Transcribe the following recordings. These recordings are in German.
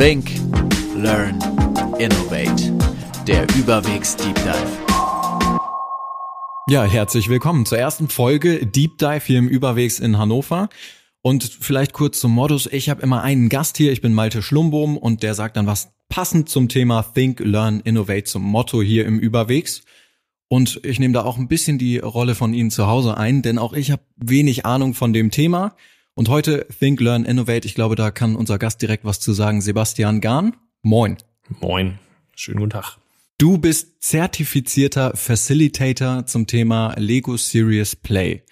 Think, Learn, Innovate. Der Überwegs Deep Dive. Ja, herzlich willkommen zur ersten Folge Deep Dive hier im Überwegs in Hannover. Und vielleicht kurz zum Modus. Ich habe immer einen Gast hier, ich bin Malte Schlumbohm und der sagt dann was passend zum Thema Think, Learn, Innovate zum Motto hier im Überwegs. Und ich nehme da auch ein bisschen die Rolle von Ihnen zu Hause ein, denn auch ich habe wenig Ahnung von dem Thema. Und heute Think, Learn, Innovate, ich glaube, da kann unser Gast direkt was zu sagen. Sebastian Gahn, moin. Moin, schönen guten Tag. Du bist zertifizierter Facilitator zum Thema Lego Serious Play.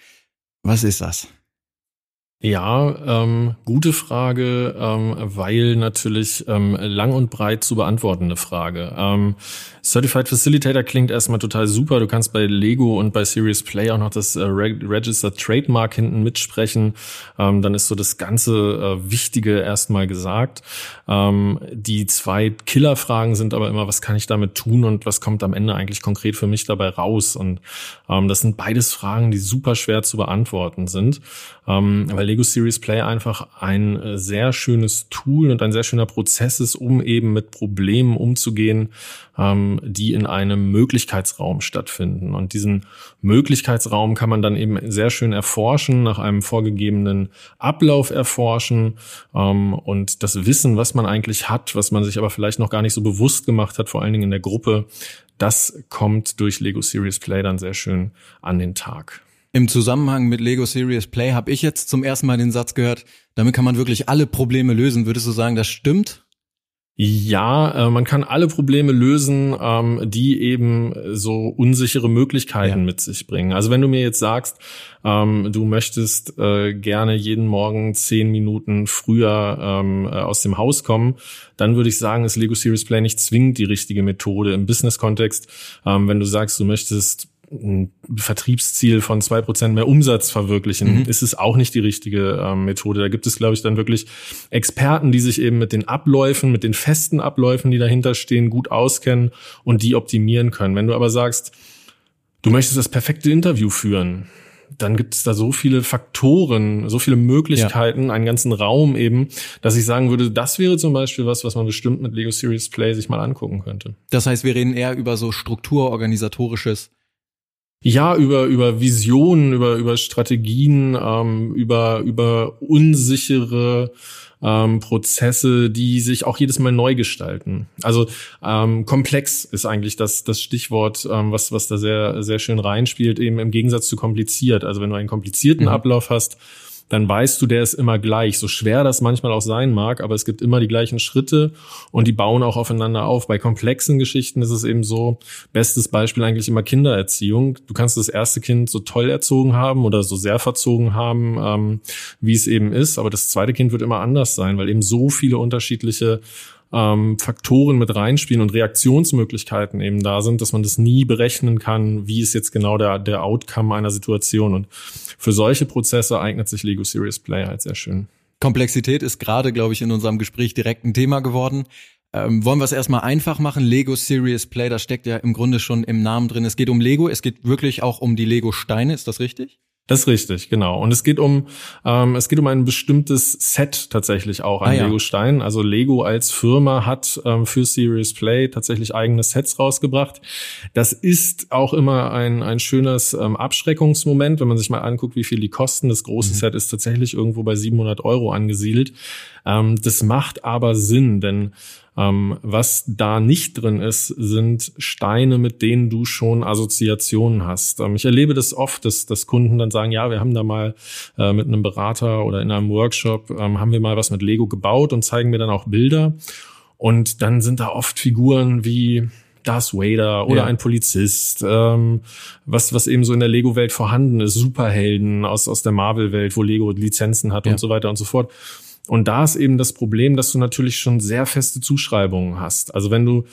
Was ist das? Ja, ähm, gute Frage, ähm, weil natürlich ähm, lang und breit zu beantwortende Frage. Ähm, Certified Facilitator klingt erstmal total super. Du kannst bei Lego und bei Serious Play auch noch das äh, Registered Trademark hinten mitsprechen. Ähm, dann ist so das ganze äh, Wichtige erstmal gesagt. Ähm, die zwei Killerfragen sind aber immer, was kann ich damit tun und was kommt am Ende eigentlich konkret für mich dabei raus? Und ähm, das sind beides Fragen, die super schwer zu beantworten sind, weil Lego Series Play einfach ein äh, sehr schönes Tool und ein sehr schöner Prozess ist, um eben mit Problemen umzugehen, die in einem Möglichkeitsraum stattfinden. Und diesen Möglichkeitsraum kann man dann eben sehr schön erforschen, nach einem vorgegebenen Ablauf erforschen ähm, und das Wissen, was man eigentlich hat, was man sich aber vielleicht noch gar nicht so bewusst gemacht hat, vor allen Dingen in der Gruppe, das kommt durch Lego Series Play dann sehr schön an den Tag. Im Zusammenhang mit Lego Serious Play habe ich jetzt zum ersten Mal den Satz gehört, damit kann man wirklich alle Probleme lösen. Würdest du sagen, das stimmt? Ja, äh, man kann alle Probleme lösen, ähm, die eben so unsichere Möglichkeiten ja. mit sich bringen. Also wenn du mir jetzt sagst, ähm, du möchtest äh, gerne jeden Morgen zehn Minuten früher ähm, äh, aus dem Haus kommen, dann würde ich sagen, ist Lego Serious Play nicht zwingend die richtige Methode im Business-Kontext. Wenn du sagst, du möchtest ein Vertriebsziel von zwei Prozent mehr Umsatz verwirklichen, mhm. ist es auch nicht die richtige ähm, Methode. Da gibt es, glaube ich, dann wirklich Experten, die sich eben mit den Abläufen, mit den festen Abläufen, die dahinter stehen, gut auskennen und die optimieren können. Wenn du aber sagst, du möchtest das perfekte Interview führen, dann gibt es da so viele Faktoren, so viele Möglichkeiten, ja. einen ganzen Raum eben, dass ich sagen würde, das wäre zum Beispiel was, was man bestimmt mit Lego Series Play sich mal angucken könnte. Das heißt, wir reden eher über so strukturorganisatorisches ja, über, über Visionen, über, über Strategien, ähm, über, über unsichere ähm, Prozesse, die sich auch jedes Mal neu gestalten. Also ähm, komplex ist eigentlich das, das Stichwort, ähm, was, was da sehr, sehr schön reinspielt, eben im Gegensatz zu kompliziert. Also wenn du einen komplizierten mhm. Ablauf hast, dann weißt du, der ist immer gleich. So schwer das manchmal auch sein mag, aber es gibt immer die gleichen Schritte und die bauen auch aufeinander auf. Bei komplexen Geschichten ist es eben so, bestes Beispiel eigentlich immer Kindererziehung. Du kannst das erste Kind so toll erzogen haben oder so sehr verzogen haben, ähm, wie es eben ist, aber das zweite Kind wird immer anders sein, weil eben so viele unterschiedliche ähm, Faktoren mit reinspielen und Reaktionsmöglichkeiten eben da sind, dass man das nie berechnen kann, wie ist jetzt genau der, der Outcome einer Situation. Und für solche Prozesse eignet sich Lego Serious Play halt sehr schön. Komplexität ist gerade, glaube ich, in unserem Gespräch direkt ein Thema geworden. Ähm, wollen wir es erstmal einfach machen? Lego Serious Play, das steckt ja im Grunde schon im Namen drin. Es geht um Lego, es geht wirklich auch um die Lego-Steine, ist das richtig? Das ist richtig, genau. Und es geht um ähm, es geht um ein bestimmtes Set tatsächlich auch an ah, Lego Stein. Also Lego als Firma hat ähm, für Serious Play tatsächlich eigene Sets rausgebracht. Das ist auch immer ein ein schönes ähm, Abschreckungsmoment, wenn man sich mal anguckt, wie viel die kosten. Das große mhm. Set ist tatsächlich irgendwo bei 700 Euro angesiedelt. Ähm, das macht aber Sinn, denn ähm, was da nicht drin ist, sind Steine, mit denen du schon Assoziationen hast. Ähm, ich erlebe das oft, dass, dass Kunden dann sagen, ja, wir haben da mal äh, mit einem Berater oder in einem Workshop, ähm, haben wir mal was mit Lego gebaut und zeigen mir dann auch Bilder. Und dann sind da oft Figuren wie Darth Vader oder ja. ein Polizist, ähm, was, was eben so in der Lego-Welt vorhanden ist, Superhelden aus, aus der Marvel-Welt, wo Lego Lizenzen hat ja. und so weiter und so fort. Und da ist eben das Problem, dass du natürlich schon sehr feste Zuschreibungen hast. Also wenn du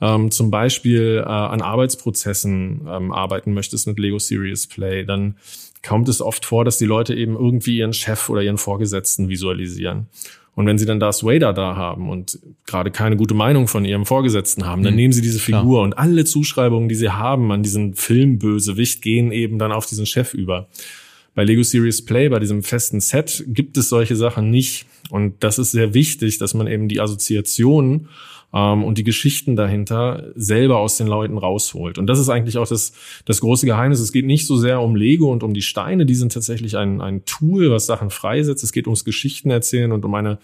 ähm, zum Beispiel äh, an Arbeitsprozessen ähm, arbeiten möchtest mit Lego Serious Play, dann kommt es oft vor, dass die Leute eben irgendwie ihren Chef oder ihren Vorgesetzten visualisieren. Und wenn sie dann Darth Vader da haben und gerade keine gute Meinung von ihrem Vorgesetzten haben, dann mhm. nehmen sie diese Figur Klar. und alle Zuschreibungen, die sie haben an diesen Filmbösewicht, gehen eben dann auf diesen Chef über. Bei Lego Series Play, bei diesem festen Set, gibt es solche Sachen nicht. Und das ist sehr wichtig, dass man eben die Assoziationen ähm, und die Geschichten dahinter selber aus den Leuten rausholt. Und das ist eigentlich auch das, das große Geheimnis. Es geht nicht so sehr um Lego und um die Steine, die sind tatsächlich ein, ein Tool, was Sachen freisetzt. Es geht ums Geschichten erzählen und um eine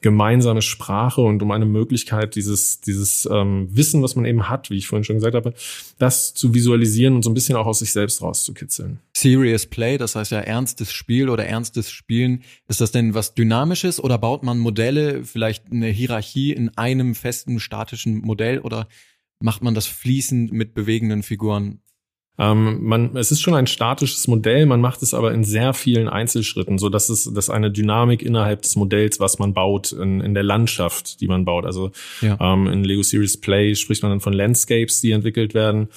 gemeinsame Sprache und um eine Möglichkeit, dieses, dieses ähm, Wissen, was man eben hat, wie ich vorhin schon gesagt habe, das zu visualisieren und so ein bisschen auch aus sich selbst rauszukitzeln. Serious Play, das heißt ja ernstes Spiel oder ernstes Spielen. Ist das denn was Dynamisches oder baut man Modelle, vielleicht eine Hierarchie in einem festen statischen Modell oder macht man das fließend mit bewegenden Figuren ähm, man, es ist schon ein statisches Modell, man macht es aber in sehr vielen Einzelschritten, so dass es dass eine Dynamik innerhalb des Modells, was man baut, in, in der Landschaft, die man baut. Also ja. ähm, in Lego Series Play spricht man dann von Landscapes, die entwickelt werden.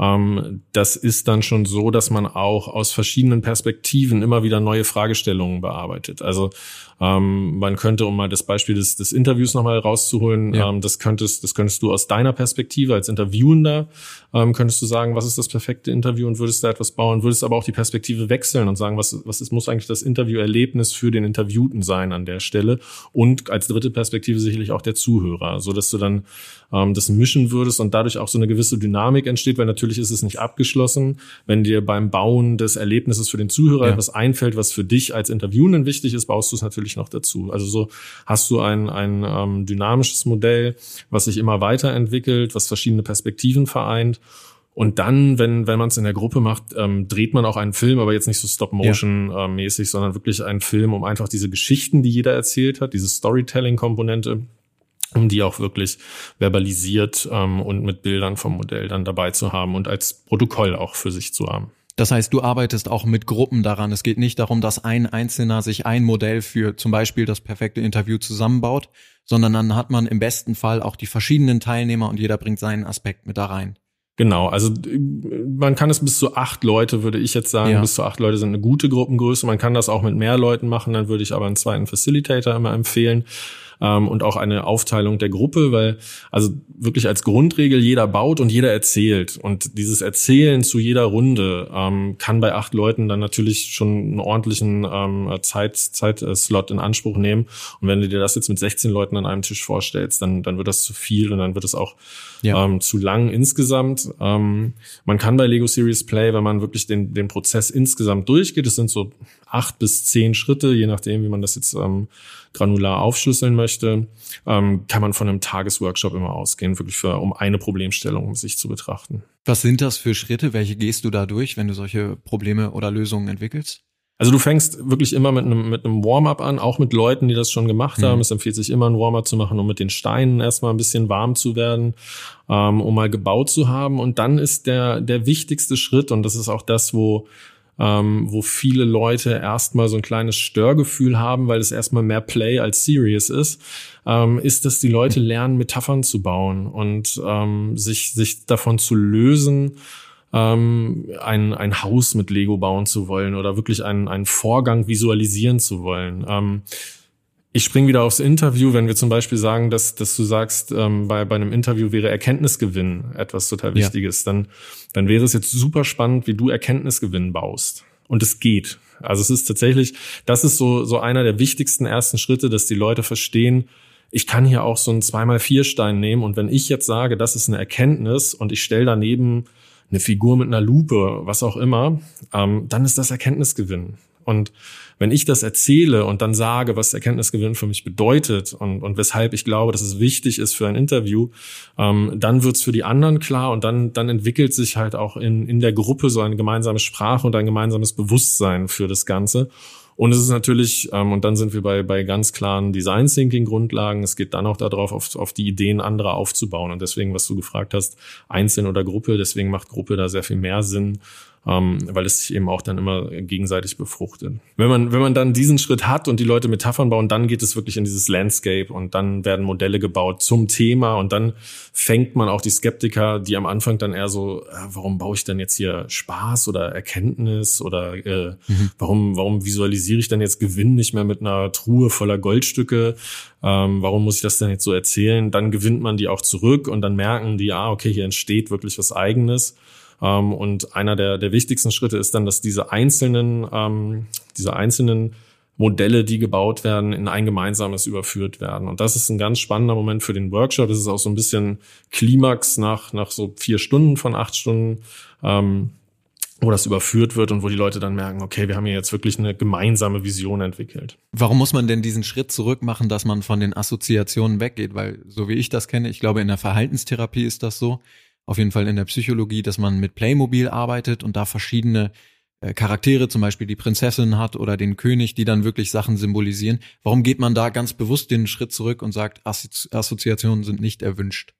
Ähm, das ist dann schon so, dass man auch aus verschiedenen Perspektiven immer wieder neue Fragestellungen bearbeitet. Also ähm, man könnte, um mal das Beispiel des, des Interviews nochmal rauszuholen, ja. ähm, das könntest, das könntest du aus deiner Perspektive als Interviewender, ähm, könntest du sagen, was ist das perfekte Interview und würdest da etwas bauen, würdest aber auch die Perspektive wechseln und sagen, was, was ist, muss eigentlich das Interviewerlebnis für den Interviewten sein an der Stelle und als dritte Perspektive sicherlich auch der Zuhörer, so dass du dann ähm, das mischen würdest und dadurch auch so eine gewisse Dynamik entsteht, weil natürlich ist es nicht abgeschlossen, wenn dir beim Bauen des Erlebnisses für den Zuhörer ja. etwas einfällt, was für dich als Interviewenden wichtig ist, baust du es natürlich natürlich noch dazu. Also so hast du ein, ein ähm, dynamisches Modell, was sich immer weiterentwickelt, was verschiedene Perspektiven vereint. Und dann, wenn, wenn man es in der Gruppe macht, ähm, dreht man auch einen Film, aber jetzt nicht so Stop-Motion-mäßig, ja. äh, sondern wirklich einen Film, um einfach diese Geschichten, die jeder erzählt hat, diese Storytelling-Komponente, die auch wirklich verbalisiert ähm, und mit Bildern vom Modell dann dabei zu haben und als Protokoll auch für sich zu haben. Das heißt, du arbeitest auch mit Gruppen daran. Es geht nicht darum, dass ein Einzelner sich ein Modell für zum Beispiel das perfekte Interview zusammenbaut, sondern dann hat man im besten Fall auch die verschiedenen Teilnehmer und jeder bringt seinen Aspekt mit da rein. Genau, also man kann es bis zu acht Leute, würde ich jetzt sagen, ja. bis zu acht Leute sind eine gute Gruppengröße. Man kann das auch mit mehr Leuten machen, dann würde ich aber einen zweiten Facilitator immer empfehlen ähm, und auch eine Aufteilung der Gruppe, weil also wirklich als Grundregel jeder baut und jeder erzählt. Und dieses Erzählen zu jeder Runde ähm, kann bei acht Leuten dann natürlich schon einen ordentlichen ähm, Zeit, Zeitslot in Anspruch nehmen. Und wenn du dir das jetzt mit 16 Leuten an einem Tisch vorstellst, dann, dann wird das zu viel und dann wird es auch ja. ähm, zu lang insgesamt. Ähm, man kann bei Lego Series Play, wenn man wirklich den, den Prozess insgesamt durchgeht, es sind so acht bis zehn Schritte, je nachdem, wie man das jetzt ähm, granular aufschlüsseln möchte, ähm, kann man von einem Tagesworkshop immer ausgehen, wirklich für, um eine Problemstellung sich zu betrachten. Was sind das für Schritte? Welche gehst du da durch, wenn du solche Probleme oder Lösungen entwickelst? Also du fängst wirklich immer mit einem, mit einem Warm-up an, auch mit Leuten, die das schon gemacht haben. Mhm. Es empfiehlt sich immer ein Warm-up zu machen, um mit den Steinen erstmal ein bisschen warm zu werden, ähm, um mal gebaut zu haben. Und dann ist der, der wichtigste Schritt, und das ist auch das, wo ähm, wo viele Leute erstmal so ein kleines Störgefühl haben, weil es erstmal mehr Play als Serious ist, ähm, ist, dass die Leute lernen, Metaphern zu bauen und ähm, sich, sich davon zu lösen, ähm, ein, ein Haus mit Lego bauen zu wollen oder wirklich einen, einen Vorgang visualisieren zu wollen. Ähm, ich springe wieder aufs Interview, wenn wir zum Beispiel sagen, dass, dass du sagst, ähm, bei, bei einem Interview wäre Erkenntnisgewinn etwas total Wichtiges, ja. dann, dann wäre es jetzt super spannend, wie du Erkenntnisgewinn baust. Und es geht. Also es ist tatsächlich, das ist so, so einer der wichtigsten ersten Schritte, dass die Leute verstehen, ich kann hier auch so einen 2x4-Stein nehmen und wenn ich jetzt sage, das ist eine Erkenntnis und ich stelle daneben eine Figur mit einer Lupe, was auch immer, ähm, dann ist das Erkenntnisgewinn. Und wenn ich das erzähle und dann sage, was Erkenntnisgewinn für mich bedeutet und, und weshalb ich glaube, dass es wichtig ist für ein Interview, ähm, dann wird's für die anderen klar und dann, dann entwickelt sich halt auch in, in der Gruppe so eine gemeinsame Sprache und ein gemeinsames Bewusstsein für das Ganze. Und es ist natürlich, ähm, und dann sind wir bei, bei ganz klaren Design Thinking Grundlagen. Es geht dann auch darauf, auf, auf die Ideen anderer aufzubauen. Und deswegen, was du gefragt hast, einzeln oder Gruppe, deswegen macht Gruppe da sehr viel mehr Sinn, ähm, weil es sich eben auch dann immer gegenseitig befruchtet. Wenn man, wenn man dann diesen Schritt hat und die Leute Metaphern bauen, dann geht es wirklich in dieses Landscape und dann werden Modelle gebaut zum Thema und dann fängt man auch die Skeptiker, die am Anfang dann eher so, äh, warum baue ich denn jetzt hier Spaß oder Erkenntnis oder äh, mhm. warum, warum visualisiere ich denn jetzt Gewinn nicht mehr mit einer Truhe voller Goldstücke? Ähm, warum muss ich das denn jetzt so erzählen? Dann gewinnt man die auch zurück und dann merken die, ah, okay, hier entsteht wirklich was Eigenes. Ähm, und einer der, der wichtigsten Schritte ist dann, dass diese einzelnen, ähm, diese einzelnen Modelle, die gebaut werden, in ein gemeinsames überführt werden. Und das ist ein ganz spannender Moment für den Workshop. Das ist auch so ein bisschen Klimax nach, nach so vier Stunden von acht Stunden. Ähm, wo das überführt wird und wo die Leute dann merken, okay, wir haben hier jetzt wirklich eine gemeinsame Vision entwickelt. Warum muss man denn diesen Schritt zurück machen, dass man von den Assoziationen weggeht? Weil so wie ich das kenne, ich glaube in der Verhaltenstherapie ist das so, auf jeden Fall in der Psychologie, dass man mit Playmobil arbeitet und da verschiedene äh, Charaktere, zum Beispiel die Prinzessin hat oder den König, die dann wirklich Sachen symbolisieren. Warum geht man da ganz bewusst den Schritt zurück und sagt, Assoziationen sind nicht erwünscht?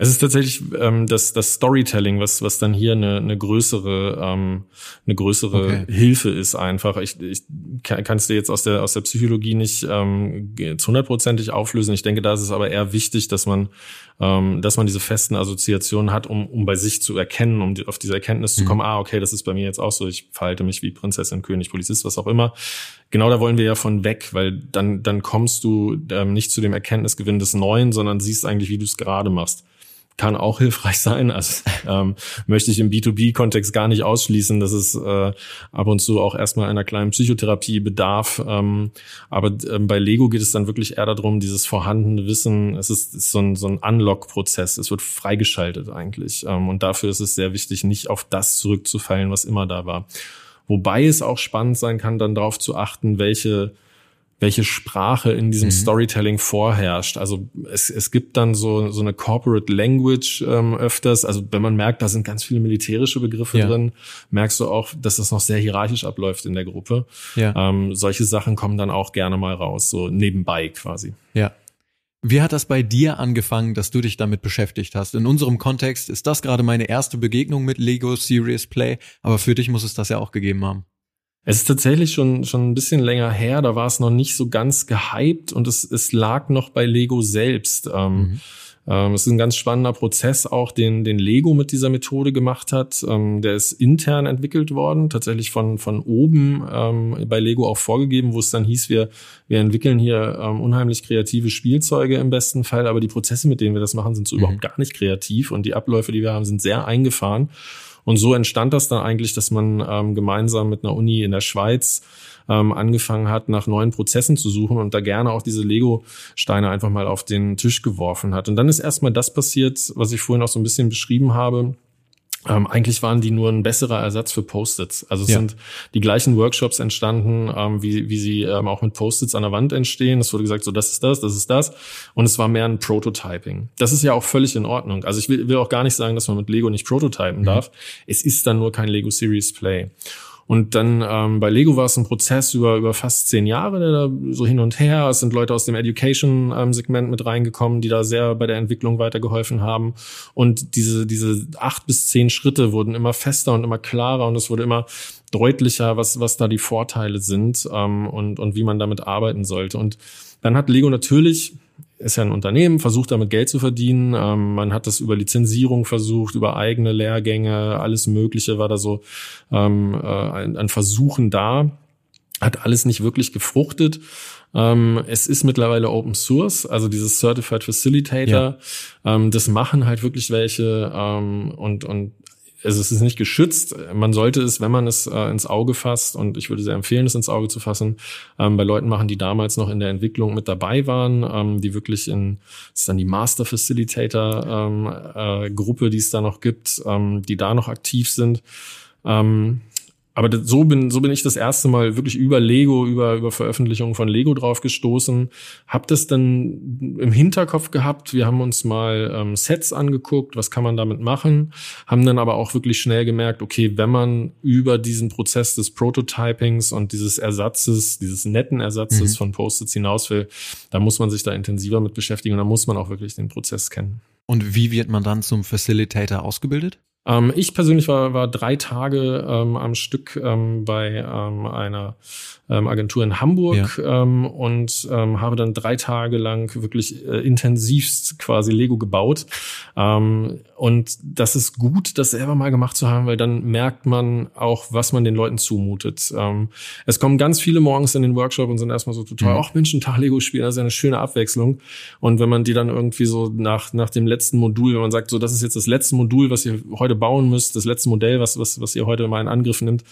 Es ist tatsächlich ähm, das, das Storytelling, was, was dann hier eine, eine größere, ähm, eine größere okay. Hilfe ist einfach. Ich, ich kann es dir jetzt aus der, aus der Psychologie nicht ähm, zu hundertprozentig auflösen. Ich denke, da ist es aber eher wichtig, dass man, ähm, dass man diese festen Assoziationen hat, um, um bei sich zu erkennen, um die, auf diese Erkenntnis mhm. zu kommen, ah, okay, das ist bei mir jetzt auch so, ich verhalte mich wie Prinzessin, König, Polizist, was auch immer. Genau da wollen wir ja von weg, weil dann, dann kommst du ähm, nicht zu dem Erkenntnisgewinn des Neuen, sondern siehst eigentlich, wie du es gerade machst kann auch hilfreich sein. Also ähm, möchte ich im B2B-Kontext gar nicht ausschließen, dass es äh, ab und zu auch erstmal einer kleinen Psychotherapie bedarf. Ähm, aber ähm, bei Lego geht es dann wirklich eher darum, dieses vorhandene Wissen, es ist, ist so ein, so ein Unlock-Prozess, es wird freigeschaltet eigentlich. Ähm, und dafür ist es sehr wichtig, nicht auf das zurückzufallen, was immer da war. Wobei es auch spannend sein kann, dann darauf zu achten, welche welche Sprache in diesem mhm. Storytelling vorherrscht. Also es, es gibt dann so, so eine Corporate Language ähm, öfters. Also wenn man merkt, da sind ganz viele militärische Begriffe ja. drin, merkst du auch, dass das noch sehr hierarchisch abläuft in der Gruppe. Ja. Ähm, solche Sachen kommen dann auch gerne mal raus, so nebenbei quasi. Ja. Wie hat das bei dir angefangen, dass du dich damit beschäftigt hast? In unserem Kontext ist das gerade meine erste Begegnung mit Lego Serious Play, aber für dich muss es das ja auch gegeben haben. Es ist tatsächlich schon, schon ein bisschen länger her, da war es noch nicht so ganz gehypt und es, es lag noch bei Lego selbst. Ähm, mhm. ähm, es ist ein ganz spannender Prozess auch, den, den Lego mit dieser Methode gemacht hat. Ähm, der ist intern entwickelt worden, tatsächlich von, von oben ähm, bei Lego auch vorgegeben, wo es dann hieß, wir, wir entwickeln hier ähm, unheimlich kreative Spielzeuge im besten Fall, aber die Prozesse, mit denen wir das machen, sind so mhm. überhaupt gar nicht kreativ und die Abläufe, die wir haben, sind sehr eingefahren. Und so entstand das dann eigentlich, dass man ähm, gemeinsam mit einer Uni in der Schweiz ähm, angefangen hat, nach neuen Prozessen zu suchen und da gerne auch diese Lego-Steine einfach mal auf den Tisch geworfen hat. Und dann ist erstmal das passiert, was ich vorhin auch so ein bisschen beschrieben habe. Ähm, eigentlich waren die nur ein besserer Ersatz für Post-its. Also es ja. sind die gleichen Workshops entstanden, ähm, wie, wie sie ähm, auch mit Post-its an der Wand entstehen. Es wurde gesagt, so das ist das, das ist das. Und es war mehr ein Prototyping. Das ist ja auch völlig in Ordnung. Also ich will, will auch gar nicht sagen, dass man mit Lego nicht prototypen mhm. darf. Es ist dann nur kein Lego Series Play. Und dann ähm, bei Lego war es ein Prozess über, über fast zehn Jahre, der da so hin und her. Es sind Leute aus dem Education-Segment ähm, mit reingekommen, die da sehr bei der Entwicklung weitergeholfen haben. Und diese, diese acht bis zehn Schritte wurden immer fester und immer klarer und es wurde immer deutlicher, was, was da die Vorteile sind ähm, und, und wie man damit arbeiten sollte. Und dann hat Lego natürlich ist ja ein Unternehmen, versucht damit Geld zu verdienen. Ähm, man hat das über Lizenzierung versucht, über eigene Lehrgänge, alles Mögliche war da so ähm, äh, ein Versuchen da. Hat alles nicht wirklich gefruchtet. Ähm, es ist mittlerweile Open Source, also dieses Certified Facilitator. Ja. Ähm, das machen halt wirklich welche ähm, und, und also es ist nicht geschützt. Man sollte es, wenn man es äh, ins Auge fasst, und ich würde sehr empfehlen, es ins Auge zu fassen, ähm, bei Leuten machen, die damals noch in der Entwicklung mit dabei waren, ähm, die wirklich in, das ist dann die Master Facilitator ähm, äh, Gruppe, die es da noch gibt, ähm, die da noch aktiv sind. Ähm, aber so bin, so bin ich das erste Mal wirklich über Lego, über, über Veröffentlichungen von Lego drauf gestoßen. Hab das dann im Hinterkopf gehabt. Wir haben uns mal ähm, Sets angeguckt, was kann man damit machen. Haben dann aber auch wirklich schnell gemerkt, okay, wenn man über diesen Prozess des Prototypings und dieses Ersatzes, dieses netten Ersatzes mhm. von Post-its hinaus will, dann muss man sich da intensiver mit beschäftigen und dann muss man auch wirklich den Prozess kennen. Und wie wird man dann zum Facilitator ausgebildet? Ähm, ich persönlich war, war drei Tage ähm, am Stück ähm, bei ähm, einer ähm, Agentur in Hamburg ja. ähm, und ähm, habe dann drei Tage lang wirklich äh, intensivst quasi Lego gebaut. Ähm, und das ist gut, das selber mal gemacht zu haben, weil dann merkt man auch, was man den Leuten zumutet. Ähm, es kommen ganz viele morgens in den Workshop und sind erstmal so total, ach mhm. Mensch, ein Tag Lego spielen, das ist ja eine schöne Abwechslung. Und wenn man die dann irgendwie so nach, nach dem letzten Modul, wenn man sagt, so, das ist jetzt das letzte Modul, was ihr heute bauen müsst, das letzte Modell, was, was, was ihr heute mal in Angriff nimmt,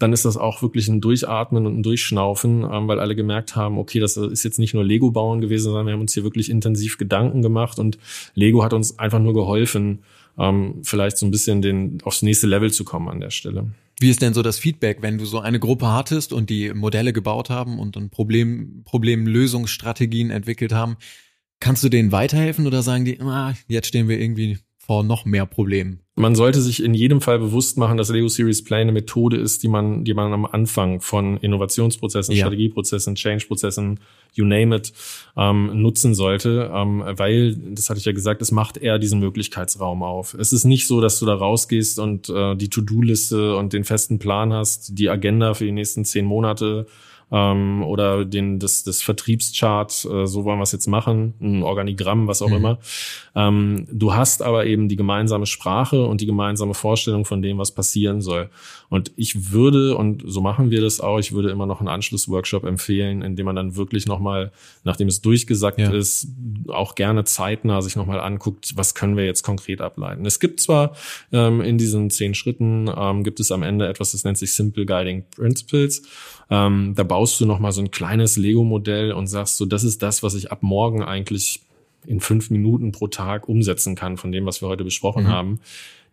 dann ist das auch wirklich ein Durchatmen und ein Durchschnaufen, ähm, weil alle gemerkt haben, okay, das ist jetzt nicht nur Lego bauen gewesen, sondern wir haben uns hier wirklich intensiv Gedanken gemacht und Lego hat uns einfach nur geholfen, ähm, vielleicht so ein bisschen den aufs nächste Level zu kommen an der Stelle. Wie ist denn so das Feedback, wenn du so eine Gruppe hattest und die Modelle gebaut haben und dann Problem, Problemlösungsstrategien entwickelt haben? Kannst du denen weiterhelfen oder sagen die, ah, jetzt stehen wir irgendwie vor noch mehr Problemen? Man sollte sich in jedem Fall bewusst machen, dass Lego Series Play eine Methode ist, die man, die man am Anfang von Innovationsprozessen, ja. Strategieprozessen, Change-Prozessen, you name it, ähm, nutzen sollte, ähm, weil, das hatte ich ja gesagt, es macht eher diesen Möglichkeitsraum auf. Es ist nicht so, dass du da rausgehst und äh, die To-Do-Liste und den festen Plan hast, die Agenda für die nächsten zehn Monate ähm, oder den das, das Vertriebschart, äh, so wollen wir es jetzt machen, ein Organigramm, was auch mhm. immer. Ähm, du hast aber eben die gemeinsame Sprache und die gemeinsame Vorstellung von dem, was passieren soll. Und ich würde, und so machen wir das auch, ich würde immer noch einen Anschlussworkshop empfehlen, in dem man dann wirklich nochmal, nachdem es durchgesagt ja. ist, auch gerne zeitnah sich nochmal anguckt, was können wir jetzt konkret ableiten. Es gibt zwar ähm, in diesen zehn Schritten, ähm, gibt es am Ende etwas, das nennt sich Simple Guiding Principles. Ähm, da baust du nochmal so ein kleines Lego-Modell und sagst so, das ist das, was ich ab morgen eigentlich in fünf Minuten pro Tag umsetzen kann von dem, was wir heute besprochen mhm. haben.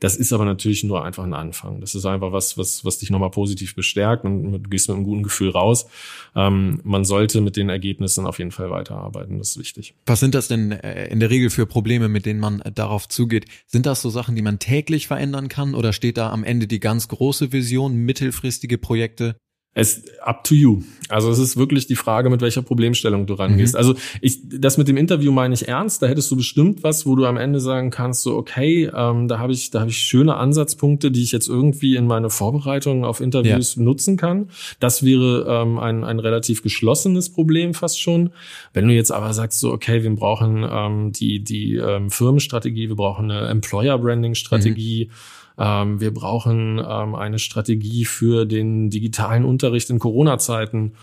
Das ist aber natürlich nur einfach ein Anfang. Das ist einfach was, was, was dich nochmal positiv bestärkt und du gehst mit einem guten Gefühl raus. Ähm, man sollte mit den Ergebnissen auf jeden Fall weiterarbeiten. Das ist wichtig. Was sind das denn äh, in der Regel für Probleme, mit denen man darauf zugeht? Sind das so Sachen, die man täglich verändern kann oder steht da am Ende die ganz große Vision, mittelfristige Projekte? Es up to you. Also es ist wirklich die Frage, mit welcher Problemstellung du rangehst. Mhm. Also ich, das mit dem Interview meine ich ernst. Da hättest du bestimmt was, wo du am Ende sagen kannst, so okay, ähm, da habe ich, da habe ich schöne Ansatzpunkte, die ich jetzt irgendwie in meine Vorbereitung auf Interviews ja. nutzen kann. Das wäre ähm, ein, ein relativ geschlossenes Problem fast schon. Wenn du jetzt aber sagst, so okay, wir brauchen ähm, die die ähm, Firmenstrategie, wir brauchen eine Employer Branding Strategie. Mhm ähm, wir brauchen ähm, eine Strategie für den digitalen Unterricht in Corona-Zeiten.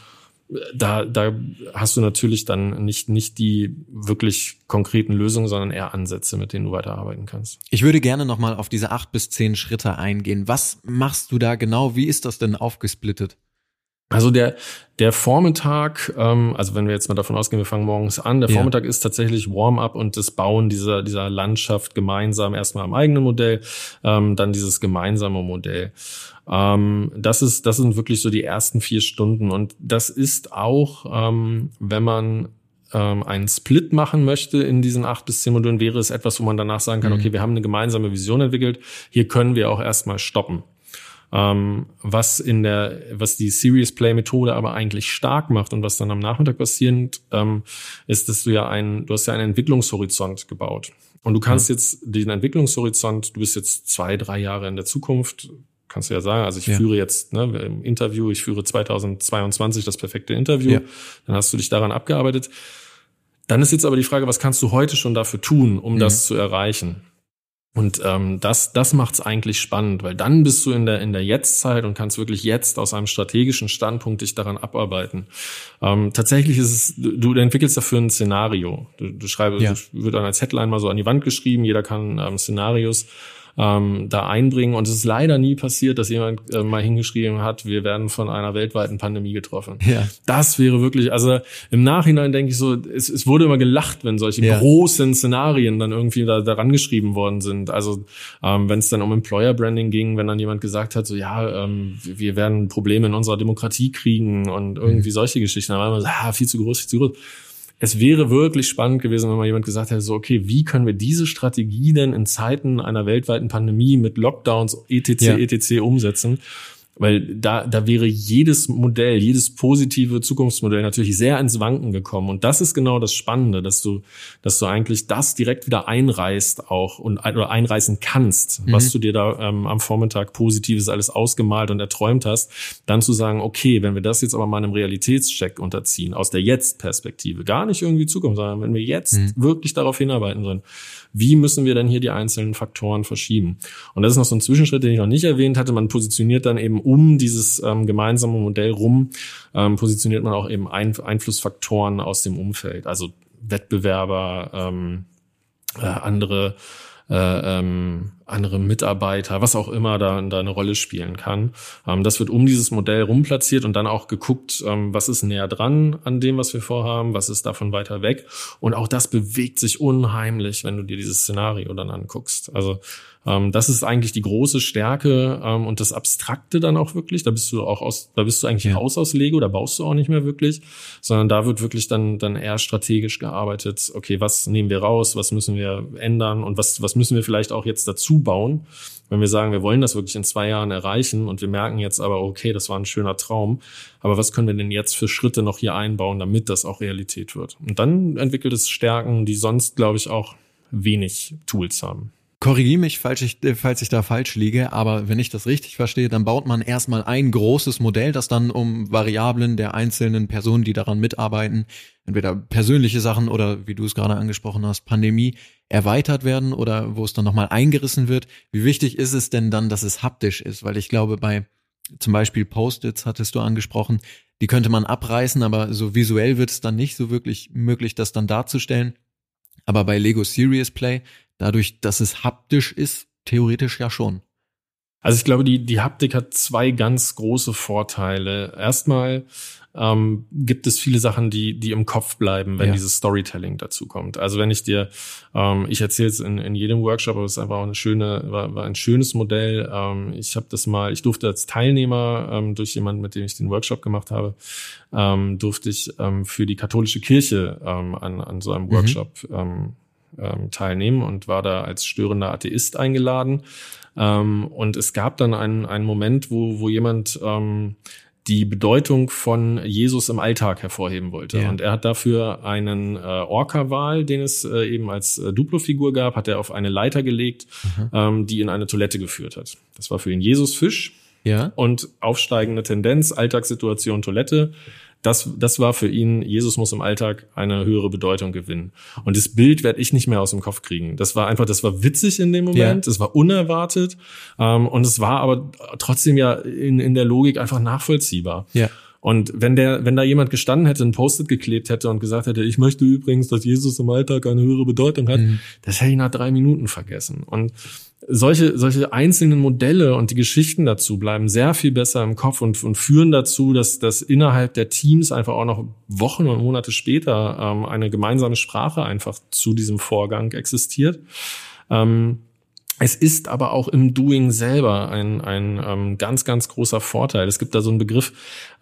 Da, da hast du natürlich dann nicht, nicht die wirklich konkreten Lösungen, sondern eher Ansätze, mit denen du weiterarbeiten kannst. Ich würde gerne nochmal auf diese acht bis zehn Schritte eingehen. Was machst du da genau? Wie ist das denn aufgesplittet? Also der, der Vormittag, ähm, also wenn wir jetzt mal davon ausgehen, wir fangen morgens an, der ja. Vormittag ist tatsächlich Warm-up und das Bauen dieser, dieser Landschaft gemeinsam erstmal am eigenen Modell, ähm, dann dieses gemeinsame Modell. Ähm, das ist, das sind wirklich so die ersten vier Stunden und das ist auch, ähm, wenn man ähm, einen Split machen möchte in diesen acht bis zehn Modulen, wäre es etwas, wo man danach sagen kann, mhm. okay, wir haben eine gemeinsame Vision entwickelt, hier können wir auch erstmal stoppen. Ähm, was in der, was die Serious Play Methode aber eigentlich stark macht und was dann am Nachmittag passiert, ähm, ist, dass du ja ein, du hast ja einen Entwicklungshorizont gebaut. Und du kannst ja. jetzt den Entwicklungshorizont, du bist jetzt zwei, drei Jahre in der Zukunft, kannst du ja sagen, also ich ja. führe jetzt ne, im Interview, ich führe 2022 das perfekte Interview, ja. dann hast du dich daran abgearbeitet. Dann ist jetzt aber die Frage, was kannst du heute schon dafür tun, um mhm. das zu erreichen? Und ähm, das, das macht's eigentlich spannend, weil dann bist du in der in der Jetztzeit und kannst wirklich jetzt aus einem strategischen Standpunkt dich daran abarbeiten. Ähm, tatsächlich ist es, du, du entwickelst dafür ein Szenario. Du, du schreibst, ja. wird dann als Headline mal so an die Wand geschrieben. Jeder kann ähm, Szenarios ähm, da einbringen. Und es ist leider nie passiert, dass jemand äh, mal hingeschrieben hat, wir werden von einer weltweiten Pandemie getroffen. Ja. Das wäre wirklich, also im Nachhinein denke ich so, es, es wurde immer gelacht, wenn solche ja. großen Szenarien dann irgendwie da, daran geschrieben worden sind. Also ähm, wenn es dann um Employer Branding ging, wenn dann jemand gesagt hat, so ja, ähm, wir werden Probleme in unserer Demokratie kriegen und irgendwie mhm. solche Geschichten, dann war immer so, ah, viel zu groß, viel zu groß es wäre wirklich spannend gewesen, wenn mal jemand gesagt hätte, so, okay, wie können wir diese Strategie denn in Zeiten einer weltweiten Pandemie mit Lockdowns etc. Ja. etc. umsetzen? Weil da, da wäre jedes Modell, jedes positive Zukunftsmodell natürlich sehr ins Wanken gekommen. Und das ist genau das Spannende, dass du, dass du eigentlich das direkt wieder einreißt auch und oder einreißen kannst, mhm. was du dir da ähm, am Vormittag Positives alles ausgemalt und erträumt hast, dann zu sagen, okay, wenn wir das jetzt aber mal einem Realitätscheck unterziehen, aus der Jetzt-Perspektive, gar nicht irgendwie Zukunft, sondern wenn wir jetzt mhm. wirklich darauf hinarbeiten sollen, wie müssen wir denn hier die einzelnen Faktoren verschieben? Und das ist noch so ein Zwischenschritt, den ich noch nicht erwähnt hatte. Man positioniert dann eben um dieses ähm, gemeinsame Modell rum, ähm, positioniert man auch eben ein Einflussfaktoren aus dem Umfeld, also Wettbewerber, ähm, äh, andere äh, ähm, andere Mitarbeiter, was auch immer da, da eine Rolle spielen kann. Ähm, das wird um dieses Modell rumplatziert und dann auch geguckt, ähm, was ist näher dran an dem, was wir vorhaben, was ist davon weiter weg. Und auch das bewegt sich unheimlich, wenn du dir dieses Szenario dann anguckst. Also ähm, das ist eigentlich die große Stärke ähm, und das Abstrakte dann auch wirklich. Da bist du auch aus, da bist du eigentlich ja. raus aus Lego, da baust du auch nicht mehr wirklich, sondern da wird wirklich dann, dann eher strategisch gearbeitet. Okay, was nehmen wir raus, was müssen wir ändern und was, was müssen wir vielleicht auch jetzt dazu bauen? Wenn wir sagen, wir wollen das wirklich in zwei Jahren erreichen und wir merken jetzt aber, okay, das war ein schöner Traum, aber was können wir denn jetzt für Schritte noch hier einbauen, damit das auch Realität wird? Und dann entwickelt es Stärken, die sonst, glaube ich, auch wenig Tools haben. Korrigiere mich, falls ich, äh, falls ich da falsch liege, aber wenn ich das richtig verstehe, dann baut man erstmal ein großes Modell, das dann um Variablen der einzelnen Personen, die daran mitarbeiten, entweder persönliche Sachen oder wie du es gerade angesprochen hast, Pandemie, erweitert werden oder wo es dann nochmal eingerissen wird. Wie wichtig ist es denn dann, dass es haptisch ist? Weil ich glaube, bei zum Beispiel Post-its hattest du angesprochen, die könnte man abreißen, aber so visuell wird es dann nicht so wirklich möglich, das dann darzustellen. Aber bei Lego Serious Play dadurch, dass es haptisch ist, theoretisch ja schon. Also ich glaube, die, die Haptik hat zwei ganz große Vorteile. Erstmal ähm, gibt es viele Sachen, die, die im Kopf bleiben, wenn ja. dieses Storytelling dazu kommt. Also wenn ich dir, ähm, ich erzähle es in, in jedem Workshop, aber es ist einfach auch eine schöne, war, war ein schönes Modell. Ähm, ich habe das mal, ich durfte als Teilnehmer ähm, durch jemanden, mit dem ich den Workshop gemacht habe, ähm, durfte ich ähm, für die katholische Kirche ähm, an, an so einem mhm. Workshop mhm. ähm, ähm, teilnehmen und war da als störender Atheist eingeladen. Ähm, und es gab dann einen, einen Moment, wo, wo jemand ähm, die Bedeutung von Jesus im Alltag hervorheben wollte. Ja. Und er hat dafür einen äh, Orca-Wal, den es äh, eben als äh, Duplo-Figur gab, hat er auf eine Leiter gelegt, mhm. ähm, die in eine Toilette geführt hat. Das war für ihn Jesus Fisch. Ja. Und aufsteigende Tendenz, Alltagssituation, Toilette das, das war für ihn, Jesus muss im Alltag eine höhere Bedeutung gewinnen. Und das Bild werde ich nicht mehr aus dem Kopf kriegen. Das war einfach, das war witzig in dem Moment, es war unerwartet ähm, und es war aber trotzdem ja in, in der Logik einfach nachvollziehbar. Ja. Und wenn der, wenn da jemand gestanden hätte, ein Post-it geklebt hätte und gesagt hätte, ich möchte übrigens, dass Jesus im Alltag eine höhere Bedeutung hat, mhm. das hätte ich nach drei Minuten vergessen. Und solche, solche einzelnen Modelle und die Geschichten dazu bleiben sehr viel besser im Kopf und, und führen dazu, dass, dass innerhalb der Teams einfach auch noch Wochen und Monate später ähm, eine gemeinsame Sprache einfach zu diesem Vorgang existiert. Ähm, es ist aber auch im Doing selber ein, ein ähm, ganz, ganz großer Vorteil. Es gibt da so einen Begriff,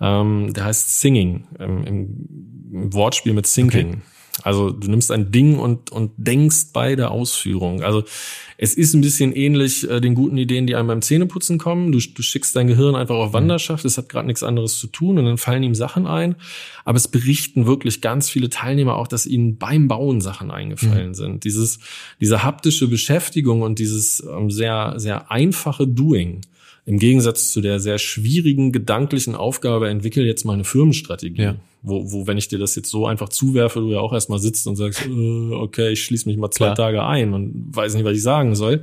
ähm, der heißt Singing, ähm, im, Wortspiel mit Thinking. Okay. Also du nimmst ein Ding und, und denkst bei der Ausführung. Also es ist ein bisschen ähnlich äh, den guten Ideen, die einem beim Zähneputzen kommen. Du, du schickst dein Gehirn einfach auf. Wanderschaft, es hat gerade nichts anderes zu tun und dann fallen ihm Sachen ein. Aber es berichten wirklich ganz viele Teilnehmer auch, dass ihnen beim Bauen Sachen eingefallen mhm. sind. Dieses, diese haptische Beschäftigung und dieses ähm, sehr, sehr einfache Doing im Gegensatz zu der sehr schwierigen gedanklichen Aufgabe, entwickel jetzt mal eine Firmenstrategie. Ja. Wo, wo, wenn ich dir das jetzt so einfach zuwerfe, du ja auch erstmal sitzt und sagst, äh, okay, ich schließe mich mal zwei Klar. Tage ein und weiß nicht, was ich sagen soll.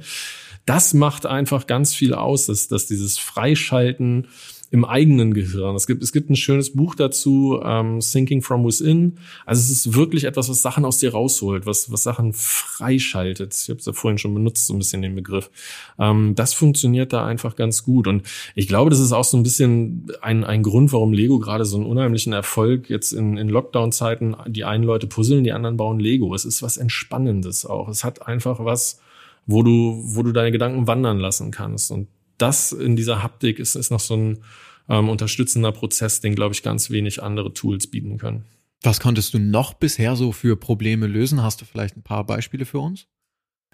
Das macht einfach ganz viel aus, dass, dass dieses Freischalten im eigenen Gehirn. Es gibt, es gibt ein schönes Buch dazu, ähm, Thinking from Within. Also es ist wirklich etwas, was Sachen aus dir rausholt, was, was Sachen freischaltet. Ich habe es ja vorhin schon benutzt, so ein bisschen den Begriff. Ähm, das funktioniert da einfach ganz gut. Und ich glaube, das ist auch so ein bisschen ein, ein Grund, warum Lego gerade so einen unheimlichen Erfolg jetzt in, in Lockdown-Zeiten, die einen Leute puzzeln, die anderen bauen Lego. Es ist was Entspannendes auch. Es hat einfach was, wo du, wo du deine Gedanken wandern lassen kannst. Und das in dieser Haptik ist, ist noch so ein ähm, unterstützender Prozess, den, glaube ich, ganz wenig andere Tools bieten können. Was konntest du noch bisher so für Probleme lösen? Hast du vielleicht ein paar Beispiele für uns?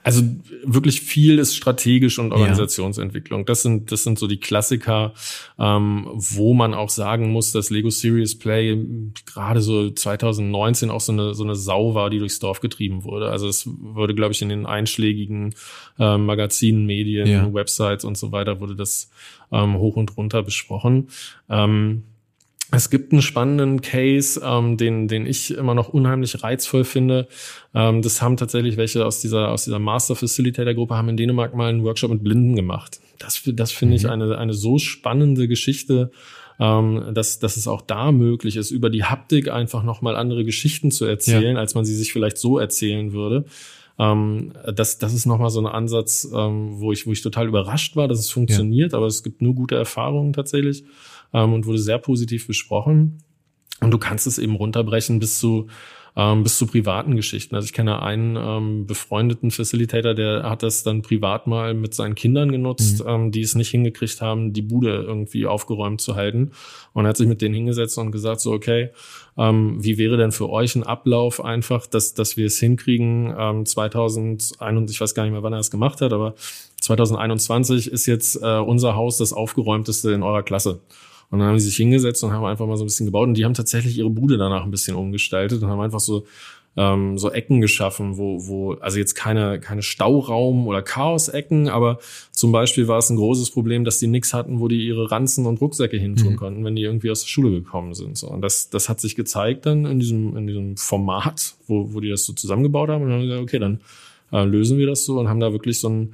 Also wirklich viel ist strategisch und Organisationsentwicklung. Das sind das sind so die Klassiker, ähm, wo man auch sagen muss, dass Lego Serious Play gerade so 2019 auch so eine so eine Sau war, die durchs Dorf getrieben wurde. Also es wurde, glaube ich, in den einschlägigen äh, Magazinen, Medien, ja. Websites und so weiter wurde das ähm, hoch und runter besprochen. Ähm, es gibt einen spannenden Case, ähm, den, den ich immer noch unheimlich reizvoll finde. Ähm, das haben tatsächlich welche aus dieser, aus dieser Master Facilitator Gruppe haben in Dänemark mal einen Workshop mit Blinden gemacht. Das, das finde mhm. ich eine, eine so spannende Geschichte, ähm, dass, dass es auch da möglich ist, über die Haptik einfach nochmal andere Geschichten zu erzählen, ja. als man sie sich vielleicht so erzählen würde. Ähm, das, das ist nochmal so ein Ansatz, ähm, wo ich, wo ich total überrascht war, dass es funktioniert, ja. aber es gibt nur gute Erfahrungen tatsächlich ähm, und wurde sehr positiv besprochen. Und du kannst es eben runterbrechen bis zu ähm, bis zu privaten Geschichten. Also ich kenne einen ähm, befreundeten Facilitator, der hat das dann privat mal mit seinen Kindern genutzt, mhm. ähm, die es nicht hingekriegt haben, die Bude irgendwie aufgeräumt zu halten. Und er hat sich mit denen hingesetzt und gesagt, so, okay, ähm, wie wäre denn für euch ein Ablauf einfach, dass, dass wir es hinkriegen, ähm, 2021, ich weiß gar nicht mehr, wann er das gemacht hat, aber 2021 ist jetzt äh, unser Haus das aufgeräumteste in eurer Klasse. Und dann haben sie sich hingesetzt und haben einfach mal so ein bisschen gebaut. Und die haben tatsächlich ihre Bude danach ein bisschen umgestaltet und haben einfach so ähm, so Ecken geschaffen, wo, wo, also jetzt keine, keine Stauraum- oder Chaos-Ecken, aber zum Beispiel war es ein großes Problem, dass die nix hatten, wo die ihre Ranzen und Rucksäcke hintun mhm. konnten, wenn die irgendwie aus der Schule gekommen sind. So. Und das, das hat sich gezeigt dann in diesem, in diesem Format, wo, wo die das so zusammengebaut haben. Und dann haben gesagt, okay, dann äh, lösen wir das so und haben da wirklich so ein,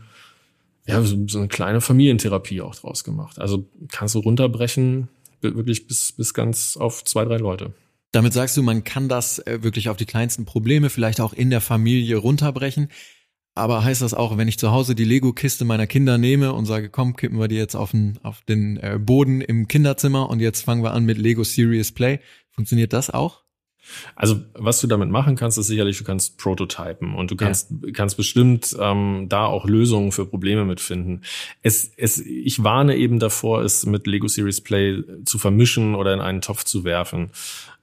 ja, so eine kleine Familientherapie auch draus gemacht. Also kannst du runterbrechen, wirklich bis, bis ganz auf zwei, drei Leute. Damit sagst du, man kann das äh, wirklich auf die kleinsten Probleme vielleicht auch in der Familie runterbrechen. Aber heißt das auch, wenn ich zu Hause die Lego-Kiste meiner Kinder nehme und sage, komm, kippen wir die jetzt auf den, auf den äh, Boden im Kinderzimmer und jetzt fangen wir an mit Lego Serious Play, funktioniert das auch? Also was du damit machen kannst, ist sicherlich, du kannst prototypen und du kannst, ja. kannst bestimmt ähm, da auch Lösungen für Probleme mitfinden. Es, es, ich warne eben davor, es mit Lego Series Play zu vermischen oder in einen Topf zu werfen.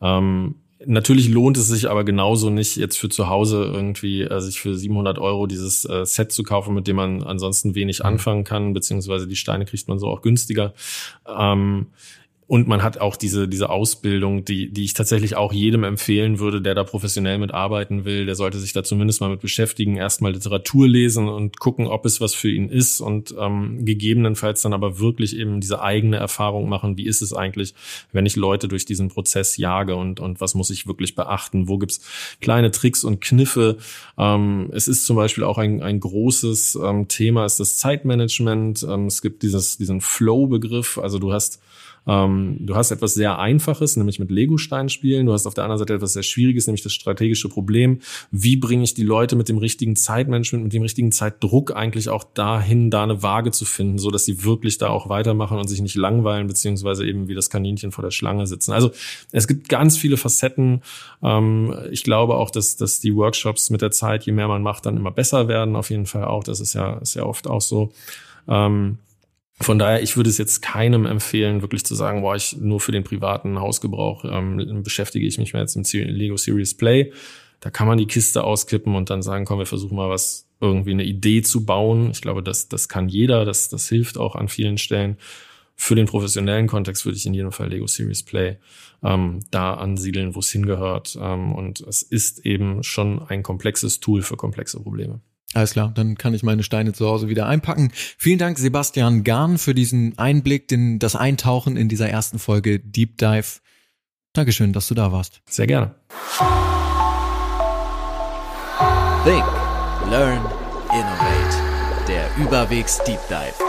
Ähm, Natürlich lohnt es sich aber genauso nicht, jetzt für zu Hause irgendwie äh, sich für 700 Euro dieses äh, Set zu kaufen, mit dem man ansonsten wenig mhm. anfangen kann, beziehungsweise die Steine kriegt man so auch günstiger. Ähm, und man hat auch diese, diese Ausbildung, die, die ich tatsächlich auch jedem empfehlen würde, der da professionell mitarbeiten will. Der sollte sich da zumindest mal mit beschäftigen, erstmal Literatur lesen und gucken, ob es was für ihn ist und ähm, gegebenenfalls dann aber wirklich eben diese eigene Erfahrung machen. Wie ist es eigentlich, wenn ich Leute durch diesen Prozess jage und, und was muss ich wirklich beachten? Wo gibt's kleine Tricks und Kniffe? Ähm, es ist zum Beispiel auch ein, ein großes ähm, Thema, ist das Zeitmanagement. Ähm, es gibt dieses, diesen Flow-Begriff. Also du hast ähm, du hast etwas sehr Einfaches, nämlich mit Lego-Steinen spielen. Du hast auf der anderen Seite etwas sehr Schwieriges, nämlich das strategische Problem. Wie bringe ich die Leute mit dem richtigen Zeitmanagement, mit dem richtigen Zeitdruck eigentlich auch dahin, da eine Waage zu finden, so dass sie wirklich da auch weitermachen und sich nicht langweilen, beziehungsweise eben wie das Kaninchen vor der Schlange sitzen. Also es gibt ganz viele Facetten. Ähm, ich glaube auch, dass, dass die Workshops mit der Zeit, je mehr man macht, dann immer besser werden. Auf jeden Fall auch. Das ist ja, ist ja oft auch so. Ähm, von daher, ich würde es jetzt keinem empfehlen, wirklich zu sagen, boah, ich nur für den privaten Hausgebrauch ähm, beschäftige ich mich mehr jetzt im Lego Series Play. Da kann man die Kiste auskippen und dann sagen, komm, wir versuchen mal was, irgendwie eine Idee zu bauen. Ich glaube, das, das kann jeder, das, das hilft auch an vielen Stellen. Für den professionellen Kontext würde ich in jedem Fall Lego Series Play ähm, da ansiedeln, wo es hingehört. Ähm, und es ist eben schon ein komplexes Tool für komplexe Probleme. Alles klar, dann kann ich meine Steine zu Hause wieder einpacken. Vielen Dank, Sebastian Garn, für diesen Einblick, den, das Eintauchen in dieser ersten Folge Deep Dive. Dankeschön, dass du da warst. Sehr gerne. Think, Learn, Innovate. Der Überwegs Deep Dive.